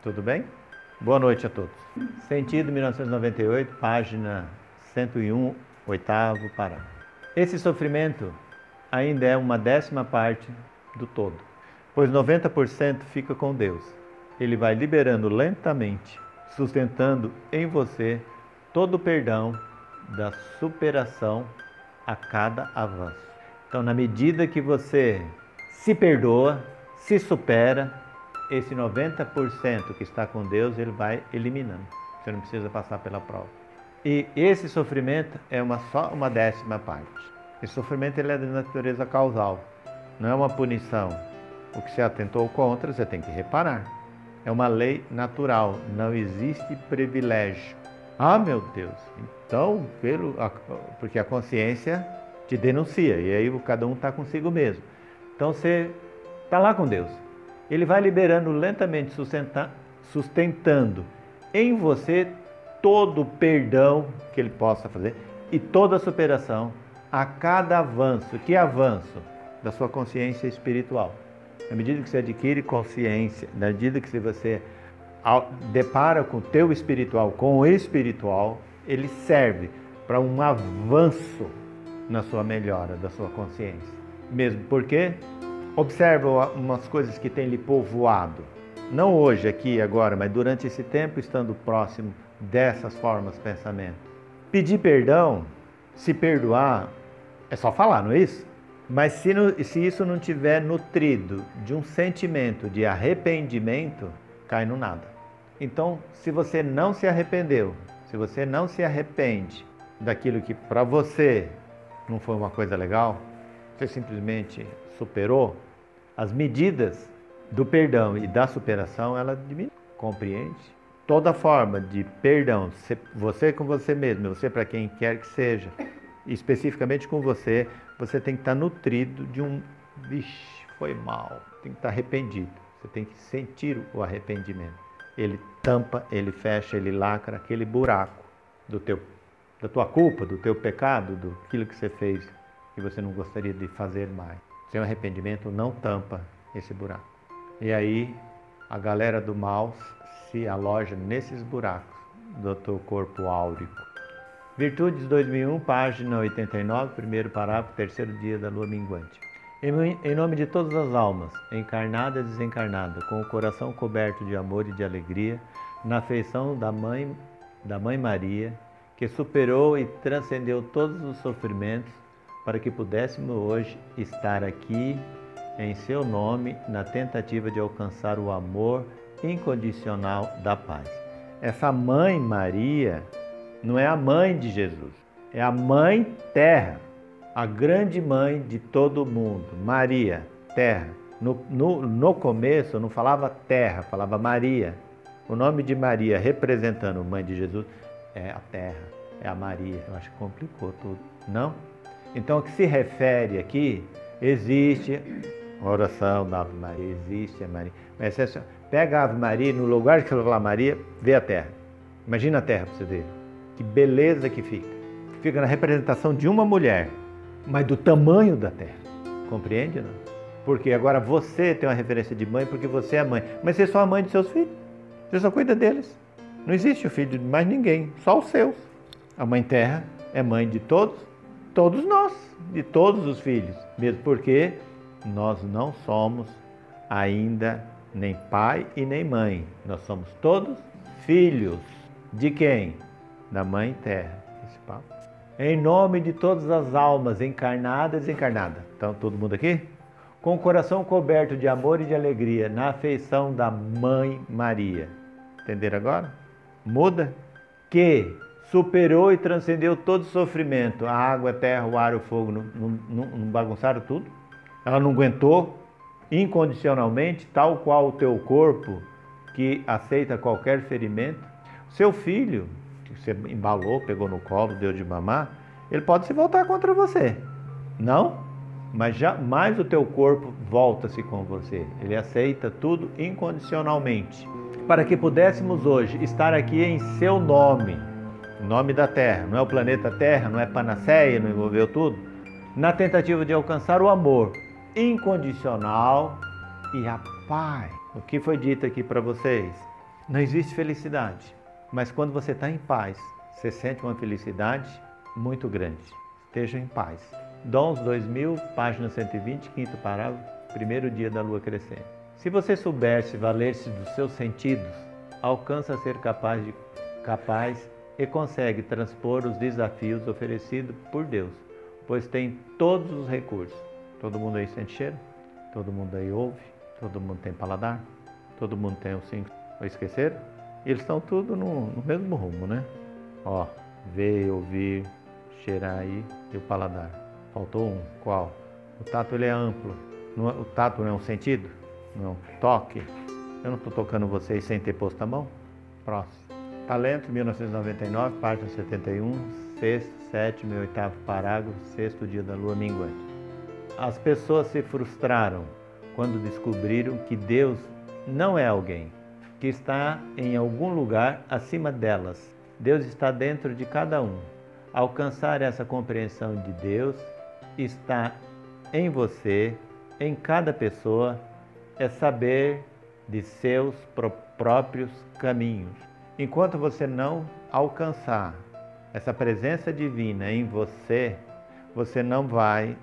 Tudo bem? Boa noite a todos. Sentido 1998, página 101, oitavo parágrafo. Esse sofrimento ainda é uma décima parte do todo, pois 90% fica com Deus. Ele vai liberando lentamente, sustentando em você todo o perdão da superação a cada avanço. Então, na medida que você se perdoa, se supera, esse 90% que está com Deus, ele vai eliminando. Você não precisa passar pela prova. E esse sofrimento é uma só uma décima parte. Esse sofrimento ele é de natureza causal, não é uma punição. O que você atentou contra, você tem que reparar. É uma lei natural, não existe privilégio. Ah, meu Deus! Então, pelo, porque a consciência te denuncia e aí cada um está consigo mesmo. Então você está lá com Deus. Ele vai liberando lentamente, sustentando em você todo o perdão que ele possa fazer e toda a superação a cada avanço. Que avanço? Da sua consciência espiritual. Na medida que você adquire consciência, na medida que você depara com o teu espiritual, com o espiritual, ele serve para um avanço na sua melhora da sua consciência. Mesmo porque observa umas coisas que tem lhe povoado. Não hoje, aqui, agora, mas durante esse tempo, estando próximo dessas formas de pensamento. Pedir perdão, se perdoar, é só falar, não é isso? Mas se, no, se isso não tiver nutrido de um sentimento de arrependimento, cai no nada. Então, se você não se arrependeu, se você não se arrepende daquilo que para você não foi uma coisa legal, você simplesmente superou, as medidas do perdão e da superação, ela diminui. Compreende? Toda forma de perdão, você com você mesmo, você para quem quer que seja, especificamente com você, você tem que estar nutrido de um, vixe, foi mal, tem que estar arrependido. Você tem que sentir o arrependimento. Ele tampa, ele fecha, ele lacra aquele buraco do teu da tua culpa, do teu pecado, do aquilo que você fez que você não gostaria de fazer mais. Seu arrependimento não tampa esse buraco. E aí a galera do mal se aloja nesses buracos do teu corpo áurico. Virtudes 2001, página 89, primeiro parágrafo, terceiro dia da lua minguante. Em nome de todas as almas, encarnada e desencarnada, com o coração coberto de amor e de alegria, na afeição da mãe, da mãe Maria, que superou e transcendeu todos os sofrimentos para que pudéssemos hoje estar aqui em seu nome na tentativa de alcançar o amor incondicional da paz. Essa mãe Maria não é a mãe de Jesus, é a mãe terra, a grande mãe de todo mundo, Maria, terra. No, no, no começo não falava terra, falava Maria. O nome de Maria representando mãe de Jesus é a terra, é a Maria. Eu acho que complicou tudo, não? Então, o que se refere aqui, existe a oração da Ave Maria, existe a Maria. Mas é pega a Ave Maria, no lugar que você falar Maria, vê a terra. Imagina a terra para você ver. Que beleza que fica. Fica na representação de uma mulher, mas do tamanho da terra. Compreende, não? Porque agora você tem uma referência de mãe porque você é mãe. Mas você é só a mãe de seus filhos. Você só cuida deles. Não existe o filho de mais ninguém, só os seus. A mãe terra é mãe de todos, todos nós, de todos os filhos, mesmo porque nós não somos ainda nem pai e nem mãe. Nós somos todos filhos de quem? Da mãe terra. Papo. Em nome de todas as almas encarnadas e desencarnadas. Então, todo mundo aqui? Com o coração coberto de amor e de alegria, na afeição da Mãe Maria. Entenderam agora? muda, que superou e transcendeu todo sofrimento. A água, a terra, o ar, o fogo não, não, não bagunçaram tudo. Ela não aguentou incondicionalmente, tal qual o teu corpo que aceita qualquer ferimento. Seu filho, que você embalou, pegou no colo, deu de mamar, ele pode se voltar contra você. Não? Mas jamais o teu corpo volta-se com você. Ele aceita tudo incondicionalmente para que pudéssemos hoje estar aqui em seu nome, nome da Terra, não é o planeta Terra, não é Panaceia, não envolveu tudo, na tentativa de alcançar o amor incondicional e a paz. O que foi dito aqui para vocês? Não existe felicidade, mas quando você está em paz, você sente uma felicidade muito grande. Esteja em paz. Dons 2000, página 120, quinto parágrafo, primeiro dia da lua crescente. Se você soubesse valer-se dos seus sentidos, alcança a ser capaz, de, capaz e consegue transpor os desafios oferecidos por Deus, pois tem todos os recursos. Todo mundo aí sente cheiro? Todo mundo aí ouve? Todo mundo tem paladar? Todo mundo tem os cinco? Ou esqueceram? Eles estão tudo no, no mesmo rumo, né? Ó, ver, ouvir, cheirar aí e o paladar. Faltou um. Qual? O tato ele é amplo. É, o tato não é um sentido? Não. Toque. Eu não estou tocando vocês sem ter posto a mão? Próximo. Talento, 1999, página 71, sexto, sétimo e oitavo parágrafo, sexto dia da lua minguante. As pessoas se frustraram quando descobriram que Deus não é alguém, que está em algum lugar acima delas. Deus está dentro de cada um. Alcançar essa compreensão de Deus está em você, em cada pessoa, é saber de seus próprios caminhos. Enquanto você não alcançar essa presença divina em você, você não vai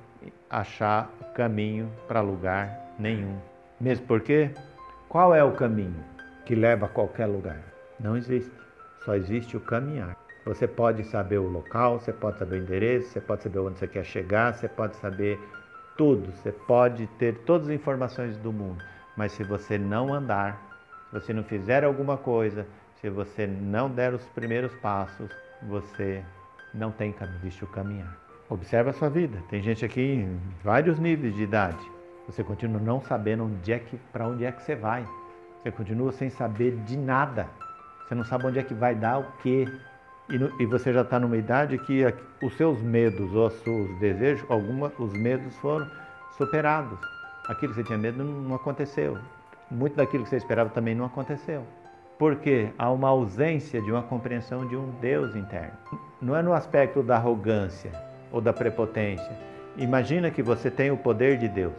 achar caminho para lugar nenhum. Mesmo porque, qual é o caminho que leva a qualquer lugar? Não existe. Só existe o caminhar. Você pode saber o local, você pode saber o endereço, você pode saber onde você quer chegar, você pode saber tudo, você pode ter todas as informações do mundo, mas se você não andar, se você não fizer alguma coisa, se você não der os primeiros passos, você não tem existe o caminhar. Observe a sua vida. Tem gente aqui em vários níveis de idade. Você continua não sabendo onde é que, para onde é que você vai. Você continua sem saber de nada. Você não sabe onde é que vai dar o quê. E, no, e você já está numa idade que os seus medos ou os seus desejos, alguma, os medos foram superados. Aquilo que você tinha medo não aconteceu. Muito daquilo que você esperava também não aconteceu. Porque há uma ausência de uma compreensão de um Deus interno. Não é no aspecto da arrogância ou da prepotência. Imagina que você tem o poder de Deus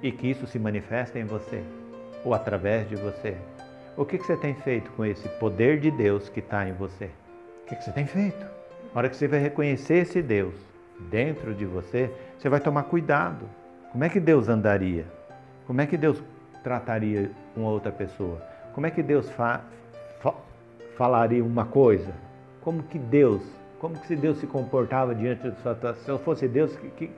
e que isso se manifesta em você ou através de você. O que, você tem feito com esse poder de Deus que está em você? O que, você tem feito? Na hora que você vai reconhecer esse Deus dentro de você, você vai tomar cuidado. Como é que Deus andaria? Como é que Deus trataria uma outra pessoa? Como é que Deus fa fa falaria uma coisa? Como que Deus, como que se Deus se comportava diante de sua Se eu fosse Deus, o que,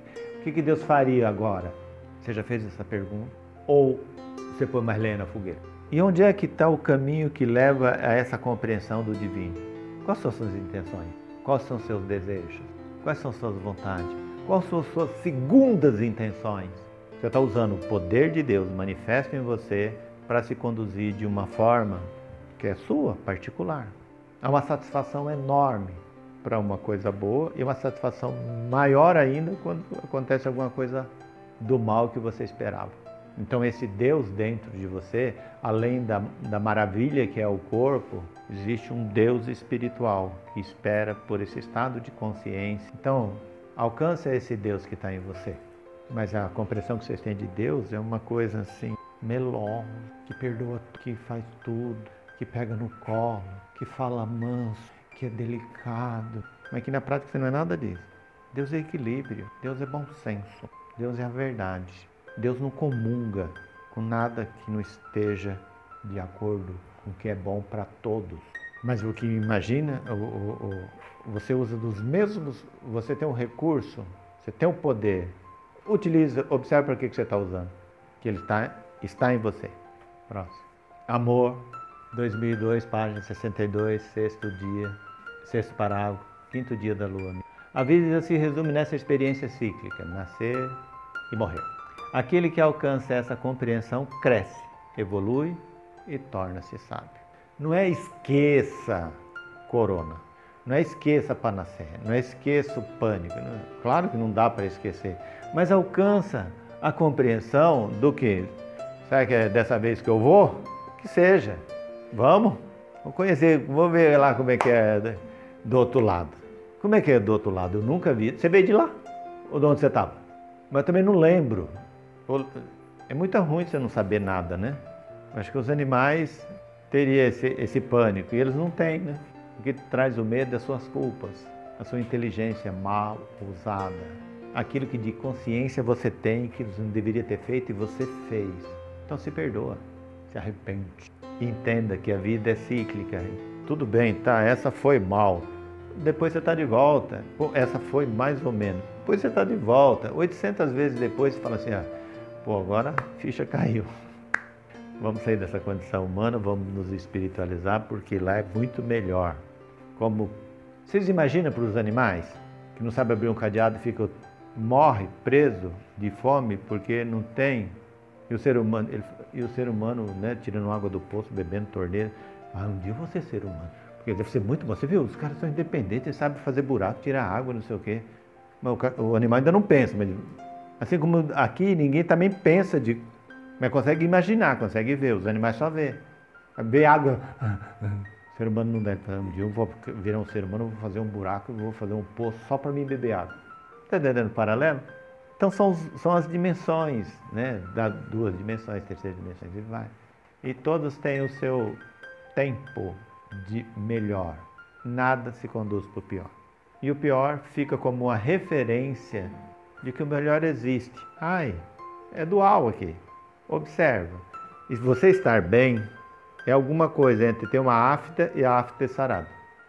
que, que Deus faria agora? Você já fez essa pergunta? Ou você põe mais lenha na fogueira? E onde é que está o caminho que leva a essa compreensão do divino? Quais são suas intenções? Quais são seus desejos? Quais são suas vontades? Quais são suas segundas intenções? Você está usando o poder de Deus manifesto em você para se conduzir de uma forma que é sua, particular. Há uma satisfação enorme para uma coisa boa e uma satisfação maior ainda quando acontece alguma coisa do mal que você esperava. Então, esse Deus dentro de você, além da, da maravilha que é o corpo, existe um Deus espiritual que espera por esse estado de consciência. Então, alcança esse Deus que está em você. Mas a compreensão que vocês têm de Deus é uma coisa assim, melódica, que perdoa, que faz tudo, que pega no colo, que fala manso, que é delicado. Mas que na prática você não é nada disso. Deus é equilíbrio, Deus é bom senso, Deus é a verdade. Deus não comunga com nada que não esteja de acordo com o que é bom para todos. Mas o que imagina, o, o, o, você usa dos mesmos, você tem um recurso, você tem um poder, utiliza, observe para que, que você está usando, que ele está, está em você. Próximo. Amor, 2002, página 62, sexto dia, sexto parágrafo, quinto dia da lua. A vida se resume nessa experiência cíclica, nascer e morrer. Aquele que alcança essa compreensão cresce, evolui e torna-se sábio. Não é esqueça corona, não é esqueça panacea, não é esqueça o pânico. Não, claro que não dá para esquecer, mas alcança a compreensão do que, será que é dessa vez que eu vou? Que seja, vamos, vamos conhecer, vamos ver lá como é que é do outro lado. Como é que é do outro lado? Eu nunca vi. Você veio de lá? Ou de onde você estava? Mas eu também não lembro. É muito ruim você não saber nada, né? Acho que os animais teria esse, esse pânico. E eles não têm, né? O que traz o medo é as suas culpas, a sua inteligência mal usada. Aquilo que de consciência você tem, que você não deveria ter feito e você fez. Então se perdoa, se arrepende. Entenda que a vida é cíclica. Tudo bem, tá? Essa foi mal. Depois você está de volta. Pô, essa foi mais ou menos. Depois você está de volta. 800 vezes depois você fala assim: ah, pô, agora a ficha caiu. Vamos sair dessa condição humana, vamos nos espiritualizar, porque lá é muito melhor. Como vocês imaginam para os animais que não sabem abrir um cadeado e fica morre preso de fome porque não tem e o ser humano ele, e o ser humano né, tirando água do poço bebendo torneira ah, um dia eu vou ser ser humano porque deve ser muito bom você viu os caras são independentes eles sabem fazer buraco tirar água não sei o quê mas o, o animal ainda não pensa mas assim como aqui ninguém também pensa de mas consegue imaginar, consegue ver, os animais só vê. Ver água. O ser humano não deve. Um dia eu vou virar um ser humano, vou fazer um buraco, vou fazer um poço só para mim beber água. Está entendendo o paralelo? Então são, são as dimensões, né? Da duas dimensões, terceira dimensão e vai. E todos têm o seu tempo de melhor. Nada se conduz para o pior. E o pior fica como uma referência de que o melhor existe. Ai, é dual aqui. Observa. E você estar bem é alguma coisa entre ter uma afta e a afta sarada.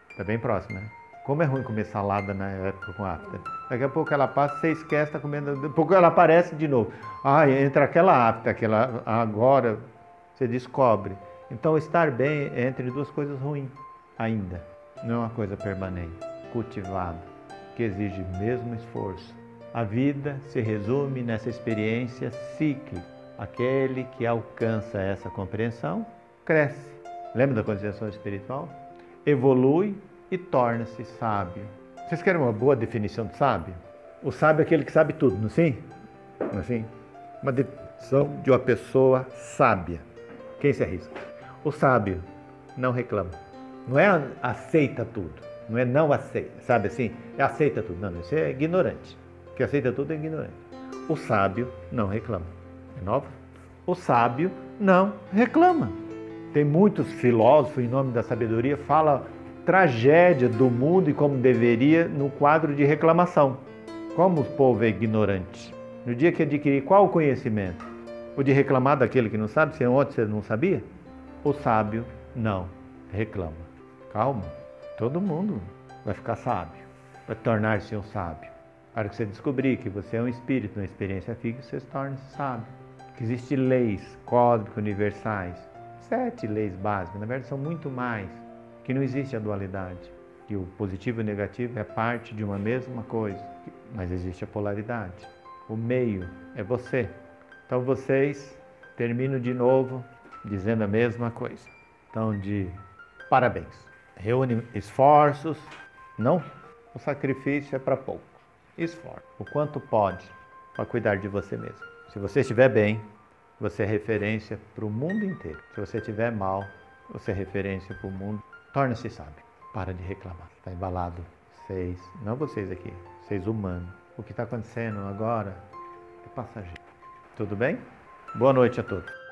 Está bem próximo, né? Como é ruim comer salada na época com afta. Daqui a pouco ela passa, você esquece, está comendo. Daqui a pouco ela aparece de novo. Ah, entre aquela afta, aquela agora, você descobre. Então, estar bem é entre duas coisas ruins ainda. Não é uma coisa permanente, cultivada, que exige mesmo esforço. A vida se resume nessa experiência cíclica Aquele que alcança essa compreensão cresce. Lembra da consciência espiritual? Evolui e torna-se sábio. Vocês querem uma boa definição de sábio? O sábio é aquele que sabe tudo, não é assim? Não é? Uma definição de uma pessoa sábia. Quem se arrisca? O sábio não reclama. Não é aceita tudo. Não é não aceita. Sabe assim? É aceita tudo. Não, isso é ignorante. Que aceita tudo é ignorante. O sábio não reclama. É nova? O sábio não reclama. Tem muitos filósofos, em nome da sabedoria, fala tragédia do mundo e como deveria no quadro de reclamação. Como o povo é ignorante. No dia que adquirir qual conhecimento? O de reclamar daquele que não sabe, se ontem você não sabia? O sábio não reclama. Calma, todo mundo vai ficar sábio, vai tornar-se um sábio. A hora que você descobrir que você é um espírito, uma experiência física, você se torna sábio que existem leis cósmicas universais, sete leis básicas, na verdade são muito mais, que não existe a dualidade, que o positivo e o negativo é parte de uma mesma coisa, mas existe a polaridade. O meio é você. Então vocês termino de novo dizendo a mesma coisa. Então de parabéns. Reúne esforços, não o sacrifício é para pouco. Esforço, o quanto pode para cuidar de você mesmo. Se você estiver bem, você é referência para o mundo inteiro. Se você estiver mal, você é referência para o mundo. Torne-se sábio. Para de reclamar. Está embalado. Vocês, não vocês aqui, vocês humanos. O que está acontecendo agora é passageiro. Tudo bem? Boa noite a todos.